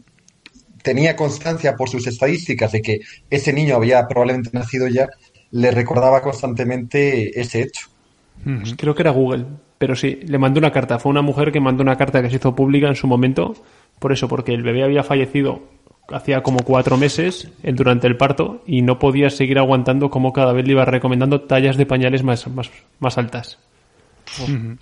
tenía constancia por sus estadísticas de que ese niño había probablemente nacido ya, le recordaba constantemente ese hecho. Ujú. Creo que era Google, pero sí, le mandó una carta. Fue una mujer que mandó una carta que se hizo pública en su momento, por eso, porque el bebé había fallecido hacía como cuatro meses durante el parto y no podía seguir aguantando como cada vez le iba recomendando tallas de pañales más, más, más altas.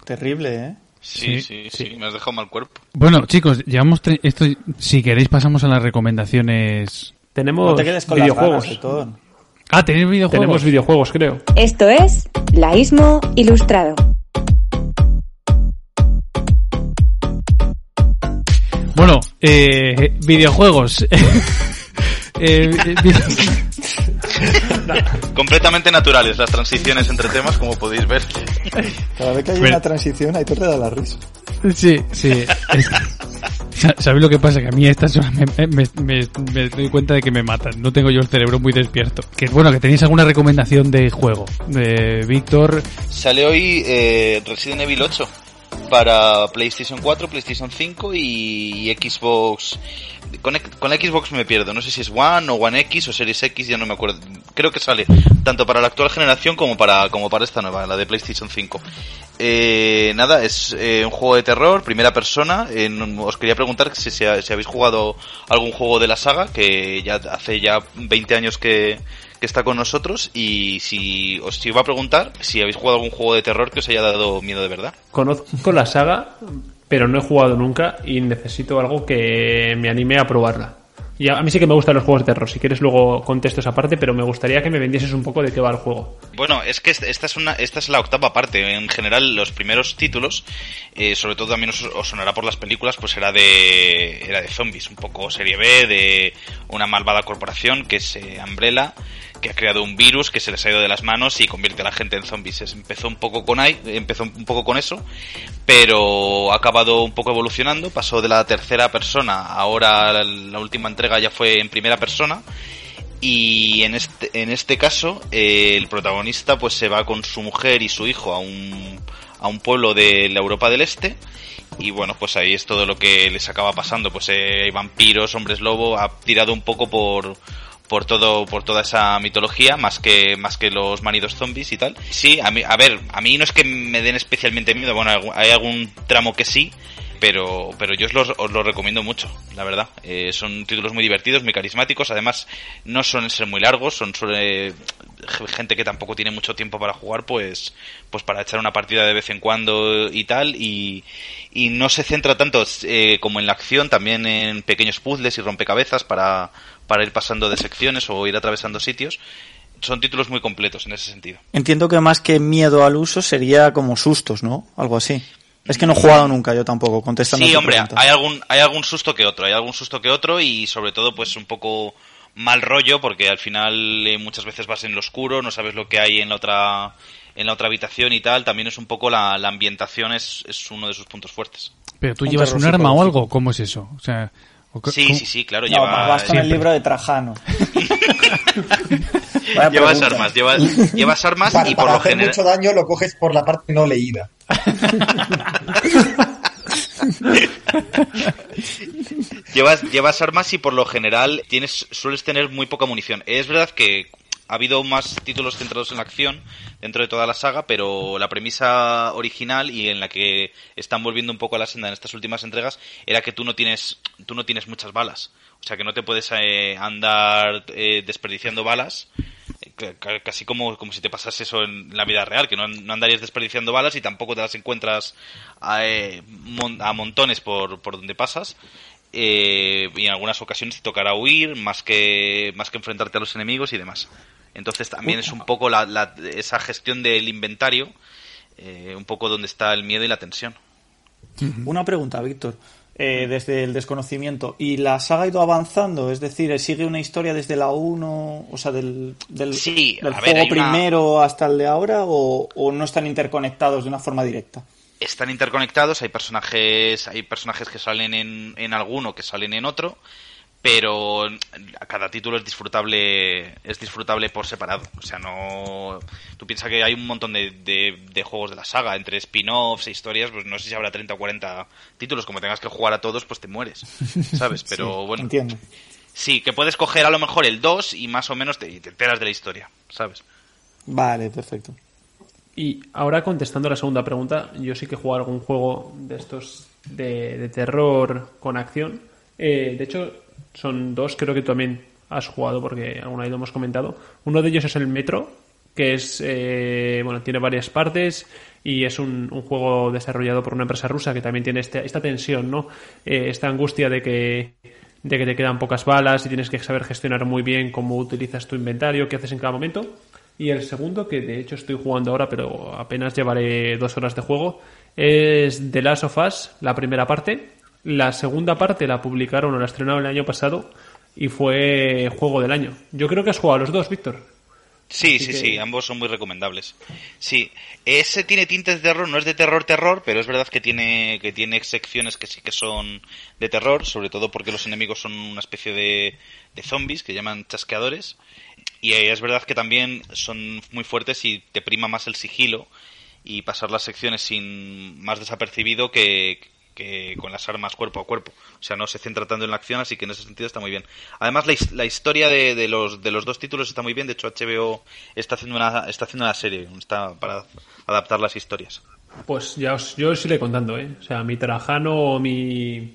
Terrible, ¿eh? Sí, Sí, sí, sí, me has dejado mal cuerpo. Bueno, chicos, llevamos tre- esto. Si queréis, pasamos a las recomendaciones. Tenemos No te quedes con videojuegos. las ganas. Ah, tenéis videojuegos. Tenemos videojuegos, creo. Esto es Laísmo Ilustrado. Bueno, eh, videojuegos. Eh, Completamente naturales las transiciones entre temas, como podéis ver. Cada vez que hay una transición, Aitor le da la risa. sí, sí. ¿Sabéis lo que pasa? Que a mí estas horas me, me- me- me doy cuenta de que me matan. No tengo yo el cerebro muy despierto. Que bueno, que tenéis alguna recomendación de juego. De Víctor. Sale hoy eh, Resident Evil 8 para PlayStation 4, PlayStation 5 y, y Xbox. Con, la Xbox me pierdo, no sé si es One o One X o Series X, ya no me acuerdo. Creo que sale tanto para la actual generación como para como para esta nueva, la de PlayStation 5. Eh, nada, es eh, un juego de terror, primera persona. Eh, os quería preguntar si habéis jugado algún juego de la saga, que ya hace ya 20 años que, que está con nosotros. Y si os iba a preguntar si habéis jugado algún juego de terror que os haya dado miedo de verdad. Conozco la saga, pero no he jugado nunca y necesito algo que me anime a probarla. Y a mí sí que me gustan los juegos de terror. Si quieres luego contesto esa parte, pero me gustaría que me vendieses un poco de qué va el juego. Bueno, es que est- esta es una, esta es la octava parte. En general, los primeros títulos, eh, sobre todo también os, os sonará por las películas, pues era de, era de zombies, un poco serie B, de una malvada corporación que es eh, Umbrella, que ha creado un virus que se les ha ido de las manos y convierte a la gente en zombies. Es- empezó un poco con ahí, empezó un poco con eso, pero ha acabado un poco evolucionando. Pasó de la tercera persona, ahora la última entrega ya fue en primera persona. Y en este, en este caso, eh, el protagonista pues se va con su mujer y su hijo a un, a un pueblo de la Europa del Este. Y bueno, pues ahí es todo lo que les acaba pasando. Pues eh, hay vampiros, hombres lobo, ha tirado un poco por, por todo, por toda esa mitología, más que, más que los manidos zombies y tal. Sí, a mí, a ver, a mí no es que me den especialmente miedo, bueno, hay algún tramo que sí, pero, pero yo os los, os los recomiendo mucho, la verdad. Eh, son títulos muy divertidos, muy carismáticos, además no suelen ser muy largos, son suele- gente que tampoco tiene mucho tiempo para jugar, pues, pues para echar una partida de vez en cuando y tal, y, y no se centra tanto eh, como en la acción, también en pequeños puzzles y rompecabezas para, para ir pasando de secciones o ir atravesando sitios. Son títulos muy completos en ese sentido. Entiendo que más que miedo al uso sería como sustos, ¿no? Algo así. Es que no he jugado nunca yo tampoco, contestando. Sí, tu hombre, pregunta. hay algún, hay algún susto que otro, hay algún susto que otro y sobre todo pues un poco mal rollo porque al final eh, muchas veces vas en lo oscuro, no sabes lo que hay en la otra en la otra habitación y tal, también es un poco la, la ambientación es, es uno de sus puntos fuertes. Pero tú Un llevas un arma o algo, ¿cómo es eso? O sea, Sí, ¿cómo- sí, sí, claro, No, lleva, vas con el libro de Trajano. Llevas armas, llevas, llevas armas Para, y por para lo hacer general mucho daño lo coges por la parte no leída. Llevas, llevas armas y por lo general tienes, sueles tener muy poca munición. Es verdad que ha habido más títulos centrados en la acción dentro de toda la saga, pero la premisa original y en la que están volviendo un poco a la senda en estas últimas entregas era que tú no tienes, tú no tienes muchas balas. O sea que no te puedes eh, andar eh, desperdiciando balas. eh, ca- ca- Casi como, como si te pasase eso en la vida real, que no, no andarías desperdiciando balas y tampoco te las encuentras a, eh, mon- a montones por, por donde pasas eh, y en algunas ocasiones te tocará huir más que más que enfrentarte a los enemigos y demás. Entonces también es un poco la, la- esa gestión del inventario, eh, un poco donde está el miedo y la tensión. Una pregunta, Víctor. Eh, desde el desconocimiento. ¿Y la saga ha ido avanzando? Es decir, ¿sigue una historia desde la 1, o sea, del, del, Sí, del a ver, juego una- primero hasta el de ahora, o, o no están interconectados de una forma directa? Están interconectados, hay personajes, hay personajes que salen en, en alguno, que salen en otro, pero cada título es disfrutable es disfrutable por separado. O sea no tú piensas que hay un montón de, de, de juegos de la saga entre spin-offs e historias pues no sé si habrá 30 o 40 títulos. Como tengas que jugar a todos pues te mueres sabes pero Sí, bueno. Entiendo. sí que puedes coger a lo mejor el 2 y más o menos te, te enteras de la historia sabes Vale, perfecto. Y ahora contestando la segunda pregunta, yo sí que he jugado algún juego de estos de, de terror con acción. Eh, de hecho, son dos, creo que tú también has jugado porque alguna vez lo hemos comentado. Uno de ellos es el Metro, que es eh, bueno tiene varias partes y es un, un juego desarrollado por una empresa rusa que también tiene este- esta tensión, ¿no? Eh, esta angustia de que de que te quedan pocas balas y tienes que saber gestionar muy bien cómo utilizas tu inventario, qué haces en cada momento. Y el segundo, que de hecho estoy jugando ahora, pero apenas llevaré dos horas de juego, es The Last of Us, la primera parte. La segunda parte la publicaron o la estrenaron el año pasado y fue juego del año. Yo creo que has jugado a los dos, Víctor. Sí, Así sí, que- sí, ambos son muy recomendables. Sí, ese tiene tintes de terror, no es de terror terror, pero es verdad que tiene que tiene secciones que sí que son de terror, sobre todo porque los enemigos son una especie de, de zombies que llaman chasqueadores y es verdad que también son muy fuertes y te prima más el sigilo y pasar las secciones sin más desapercibido que, con las armas cuerpo a cuerpo. O sea, no se centra tanto en la acción, así que en ese sentido está muy bien. Además, la, his- la historia de, los, de los dos títulos está muy bien. De hecho, HBO está haciendo una, está haciendo una serie está para adaptar las historias. Pues ya os, yo os iré contando, ¿eh? O sea, mi Trajano o mi,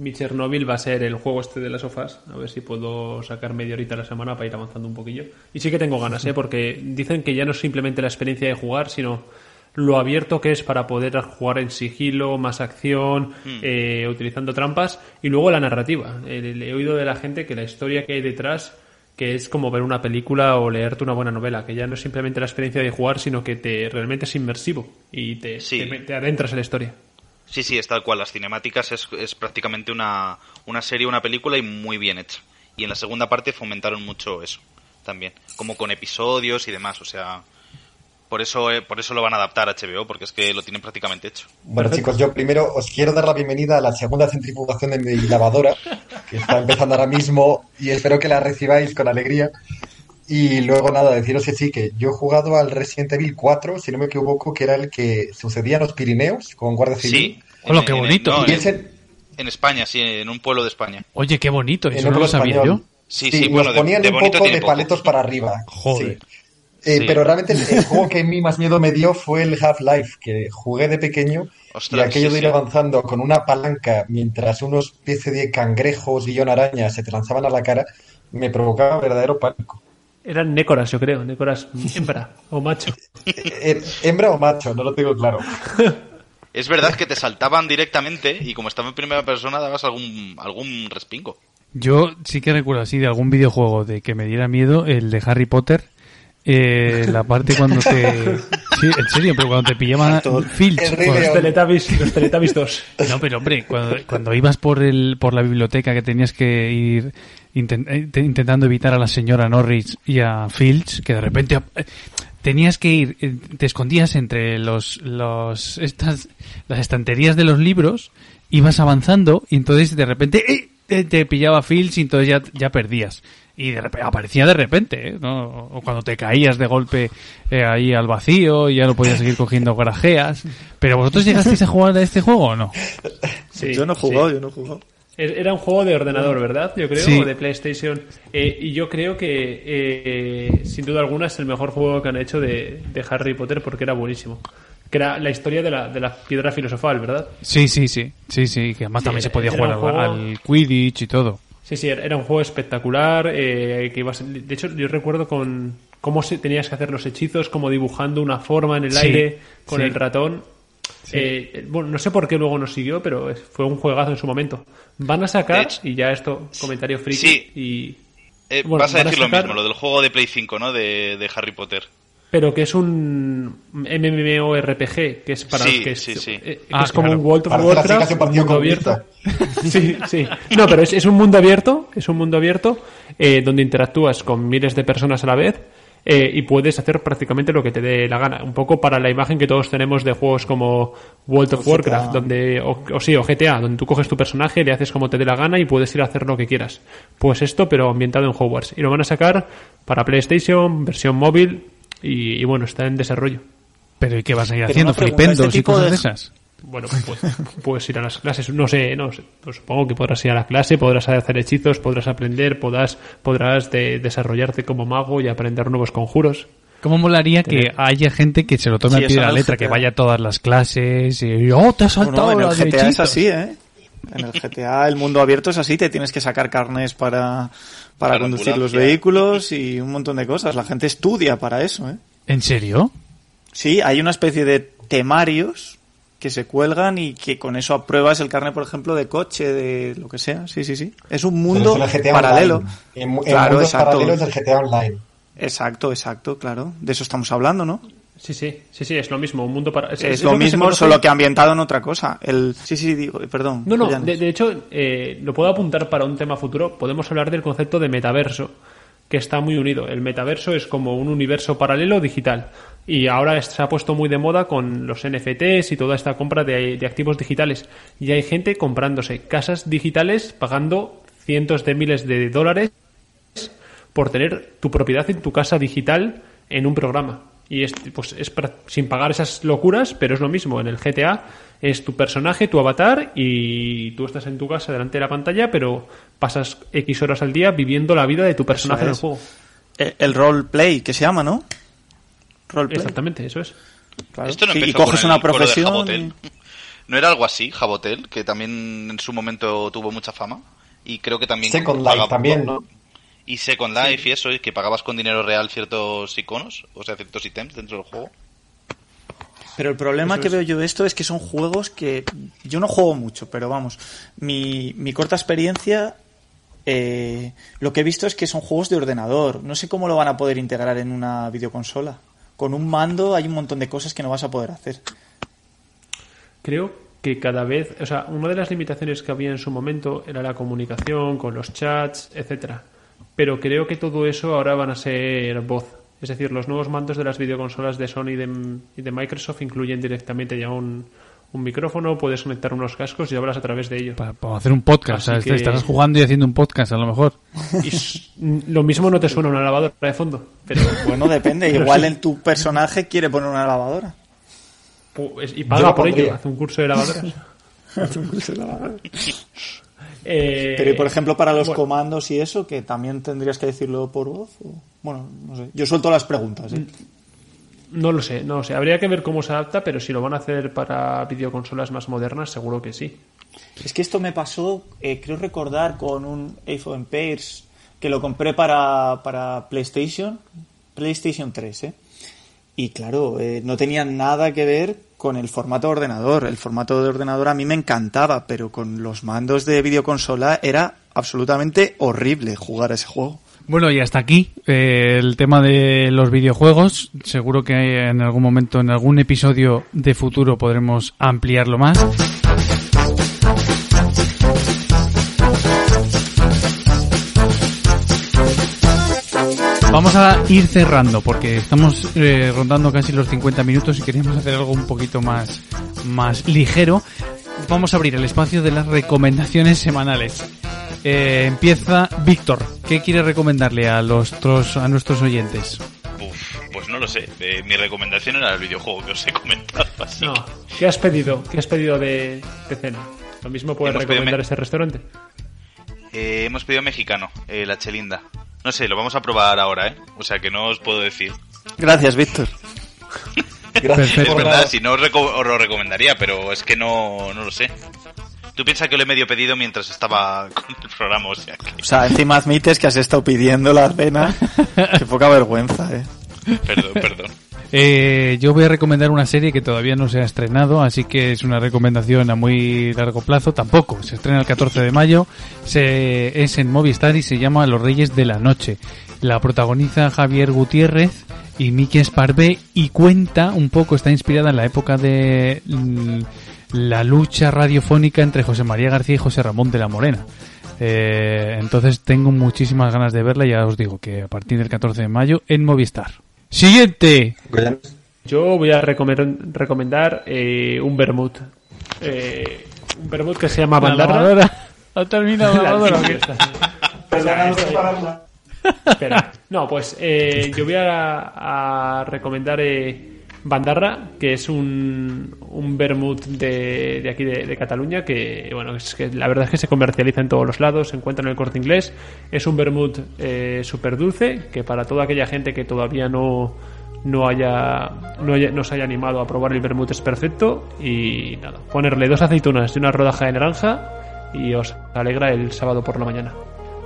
mi Chernobyl va a ser el juego este de las sofás. A ver si puedo sacar media horita a la semana para ir avanzando un poquillo. Y sí que tengo ganas, ¿eh? Porque dicen que ya no es simplemente la experiencia de jugar, sino lo abierto que es para poder jugar en sigilo, más acción, eh, utilizando trampas. Y luego la narrativa. He oído de la gente que la historia que hay detrás que es como ver una película o leerte una buena novela, que ya no es simplemente la experiencia de jugar, sino que te realmente es inmersivo y te, Sí. te, te adentras en la historia. Sí, sí, es tal cual. Las cinemáticas es, es prácticamente una, una serie, una película y muy bien hecha. Y en la segunda parte fomentaron mucho eso también, como con episodios y demás. O sea, por eso, eh, por eso lo van a adaptar a HBO, porque es que lo tienen prácticamente hecho. Bueno, chicos, yo primero os quiero dar la bienvenida a la segunda centrifugación de mi lavadora, que está empezando ahora mismo y espero que la recibáis con alegría. Y luego, nada, deciros que sí, que yo he jugado al Resident Evil 4, si no me equivoco, que era el que sucedía en los Pirineos con Guardia Civil. Sí. Hola, en- qué en- bonito. no, en, en España, sí, en un pueblo de España. Oye, qué bonito, en eso un no lo pueblo sabía español. yo. Sí, Sí, sí, nos bueno, de- ponían de un poco de poco. paletos para arriba. Joder. Sí. Eh, Sí. Pero realmente el, el juego que a mí más miedo me dio fue el Half-Life, que jugué de pequeño Ostras, y aquello sí, de ir sí. avanzando con una palanca mientras unos especie de cangrejos y arañas se te lanzaban a la cara, me provocaba verdadero pánico. Eran nécoras, yo creo, nécoras hembra o macho. Eh, ¿Hembra o macho? No lo tengo claro. Es verdad que te saltaban directamente y como estaba en primera persona dabas algún, algún respingo. Yo sí que recuerdo así de algún videojuego de que me diera miedo, el de Harry Potter. eh, la parte cuando te. Sí, en serio, pero cuando te pillaba Todo. Filch. Cuando- Los Teletubbies, los Teletubbies 2. No, pero hombre, cuando, cuando ibas por el por la biblioteca que tenías que ir inten- eh, te- intentando evitar a la señora Norris y a Filch, que de repente eh, tenías que ir, eh, te escondías entre los los estas las estanterías de los libros, ibas avanzando y entonces de repente ¡eh! te, te pillaba Filch y entonces ya ya perdías. Y de repente, aparecía de repente, ¿eh? ¿no? O cuando te caías de golpe eh, ahí al vacío y ya no podías seguir cogiendo grajeas. Pero vosotros llegasteis a jugar a este juego o no? Sí, yo no he sí. jugado, yo no he jugado. Er- Era un juego de ordenador, ¿verdad? Yo creo, Sí. o de PlayStation. Eh, y yo creo que, eh, sin duda alguna, es el mejor juego que han hecho de, de Harry Potter porque era buenísimo. Que era la historia de la, de la piedra filosofal, ¿verdad? Sí, sí, sí, sí, sí, que además Sí, también se podía jugar al, juego- al Quidditch y todo. Sí, sí, era era un juego espectacular. eh, que ibas, de hecho, yo recuerdo con cómo se, tenías que hacer los hechizos, como dibujando una forma en el Sí, aire con sí. el ratón. Eh, bueno, no sé por qué luego nos siguió, pero fue un juegazo en su momento. Van a sacar, hecho- y ya esto, comentario friki, Sí. y, Eh, Bueno, vas a decir sacar- lo mismo, lo del juego de Play 5, ¿no? De, de Harry Potter. pero que es un MMORPG, que es para Sí, los que es, sí, sí. eh, que Ah, es como claro. un World of Warcraft, un mundo comunista. abierto. sí, sí. No, pero es, es un mundo abierto, es un mundo abierto eh, donde interactúas con miles de personas a la vez eh, y puedes hacer prácticamente lo que te dé la gana. Un poco para la imagen que todos tenemos de juegos como World of O Warcraft, GTA. donde o, o sí, o GTA, donde tú coges tu personaje, le haces como te dé la gana y puedes ir a hacer lo que quieras. Pues esto, pero ambientado en Hogwarts. Y lo van a sacar para PlayStation, versión móvil y, y bueno, está en desarrollo. Pero ¿y qué vas a ir Pero haciendo? ¿Flipendos este y cosas de- de esas? Bueno, pues puedes ir a las clases, no sé, no sé. Pues supongo que podrás ir a la clase, podrás hacer hechizos, podrás aprender, podrás, podrás de- desarrollarte como mago y aprender nuevos conjuros. ¿Cómo molaría que haya gente que se lo tome Sí, al pie de la letra, que vaya a todas las clases y ¡oh, te has saltado Bueno, en el GTA es hechizos"? así, ¿eh? En el GTA el mundo abierto es así, te tienes que sacar carnes para, para Para conducir los vehículos y un montón de cosas. La gente estudia para eso, ¿eh? ¿En serio? Sí, hay una especie de temarios que se cuelgan y que con eso apruebas el carnet, por ejemplo, de coche, de lo que sea. Sí, sí, sí. Es un mundo paralelo. En, en Claro, mundos exacto. paralelos del GTA Online. Exacto, exacto, claro. De eso estamos hablando, ¿no? Sí, sí, sí, sí, es lo mismo, un mundo para... Es, lo mismo, conoce- solo que ambientado en otra cosa. El... Sí, sí, digo, perdón. No, no, de, de hecho, eh, lo puedo apuntar para un tema futuro. Podemos hablar del concepto de metaverso, que está muy unido. El metaverso es como un universo paralelo digital. Y ahora se ha puesto muy de moda con los NFTs y toda esta compra de, activos digitales. Y hay gente comprándose casas digitales pagando cientos de miles de dólares por tener tu propiedad en tu casa digital en un programa. Y es, pues, es sin pagar esas locuras, pero es lo mismo. En el GTA es tu personaje, tu avatar, y tú estás en tu casa delante de la pantalla, pero pasas X horas al día viviendo la vida de tu personaje en el es. juego. El, el roleplay, que se llama, ¿no? Roleplay. Exactamente, eso es. claro. Esto no Sí, y coges con una el profesión. Y- ¿No era algo así, Jabotel? Que también en su momento tuvo mucha fama. Y creo que también... Second Life también, ¿no? Y Second Life y eso, y que pagabas con dinero real ciertos iconos, o sea, ciertos ítems dentro del juego. Pero el problema Eso que es. veo yo de esto es que son juegos que yo no juego mucho, pero vamos, mi, mi corta experiencia, eh, lo que he visto es que son juegos de ordenador. No sé cómo lo van a poder integrar en una videoconsola. Con un mando hay un montón de cosas que no vas a poder hacer. Creo que cada vez, o sea, una de las limitaciones que había en su momento era la comunicación con los chats, etcétera. Pero creo que todo eso ahora van a ser voz. Es decir, los nuevos mandos de las videoconsolas de Sony y de, y de Microsoft incluyen directamente ya un, un micrófono, puedes conectar unos cascos y hablas a través de ellos. Para, para hacer un podcast. O sea, que- Estarás jugando y haciendo un podcast a lo mejor. Y s- lo mismo no te suena una lavadora de fondo, pero Bueno, depende. Igual en tu personaje quiere poner una lavadora. pues, y paga por ello, pondría. hace un curso de lavadoras. Eh, Pero y por ejemplo para los bueno. comandos y eso, que también tendrías que decirlo por voz. o- Bueno, no sé. Yo suelto las preguntas. ¿eh? No lo sé, no lo sé. Habría que ver cómo se adapta, pero si lo van a hacer para videoconsolas más modernas, seguro que sí. Es que esto me pasó, eh, creo recordar, con un Age of Empires que lo compré para, para PlayStation, PlayStation 3, ¿eh? Y claro, eh, no tenía nada que ver con el formato de ordenador. El formato de ordenador a mí me encantaba, pero con los mandos de videoconsola era absolutamente horrible jugar a ese juego. Bueno, y hasta aquí eh, el tema de los videojuegos. Seguro que en algún momento, en algún episodio de futuro podremos ampliarlo más. Vamos a ir cerrando porque estamos eh, rondando casi los 50 minutos y queríamos hacer algo un poquito más, más ligero. Vamos a abrir el espacio de las recomendaciones semanales. Eh, empieza Víctor. ¿Qué quiere recomendarle a, los, tros- a nuestros oyentes? Uf, pues no lo sé. Eh, mi recomendación era el videojuego que os he comentado. Así No. que- ¿Qué has pedido? ¿Qué has pedido de, de cena? Lo mismo puedes recomendar me- ese restaurante. Eh, hemos pedido mexicano, eh, la chelinda. No sé, lo vamos a probar ahora, ¿eh? O sea que no os puedo decir. Gracias, Víctor. Gracias. Es verdad, si no os, reco- os lo recomendaría, pero es que no, no lo sé. Tú piensas que lo he medio pedido mientras estaba con el programa, o sea que... O sea, encima admites que has estado pidiendo la cena. Qué poca vergüenza, eh. Perdón, perdón. Eh, yo voy a recomendar una serie que todavía no se ha estrenado, así que es una recomendación a muy largo plazo. Tampoco, se estrena el 14 de mayo, se, es en Movistar y se llama Los Reyes de la Noche. La protagoniza Javier Gutiérrez y Miki Esparvé y cuenta un poco, está inspirada en la época de mm, la lucha radiofónica entre José María García y José Ramón de la Morena. Eh, entonces tengo muchísimas ganas de verla ya os digo que a partir del 14 de mayo en Movistar. Siguiente. Yo voy a recomendar, eh, un vermut. Eh, un vermut que se llama Bandarra. Ha terminado la Espera. No, pues eh, yo voy a, a recomendar eh, Bandarra, que es un, un vermut de, de aquí de, Cataluña, que bueno, es que la verdad es que se comercializa en todos los lados, se encuentra en el corte inglés. Es un vermut eh, súper dulce, que para toda aquella gente que todavía no, no haya, no haya no se haya animado a probar el vermut es perfecto. Y nada, ponerle dos aceitunas y una rodaja de naranja y os alegra el sábado por la mañana.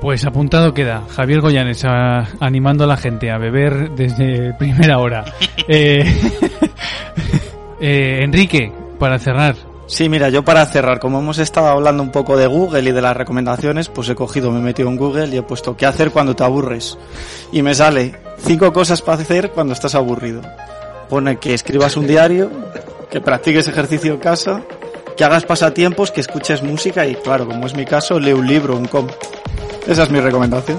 Pues apuntado queda Javier Goyanes a- animando a la gente a beber desde primera hora. Eh, eh, Enrique, para cerrar, Sí, mira, yo para cerrar, como hemos estado hablando un poco de Google y de las recomendaciones, pues he cogido, me he metido en Google y he puesto ¿qué hacer cuando te aburres? Y me sale cinco cosas para hacer cuando estás aburrido. Pone que escribas un diario, que practiques ejercicio en casa, que hagas pasatiempos, que escuches música y claro, como es mi caso, leo un libro, un cómic. Esa es mi recomendación.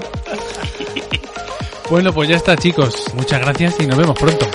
bueno pues ya está chicos, muchas gracias y nos vemos pronto.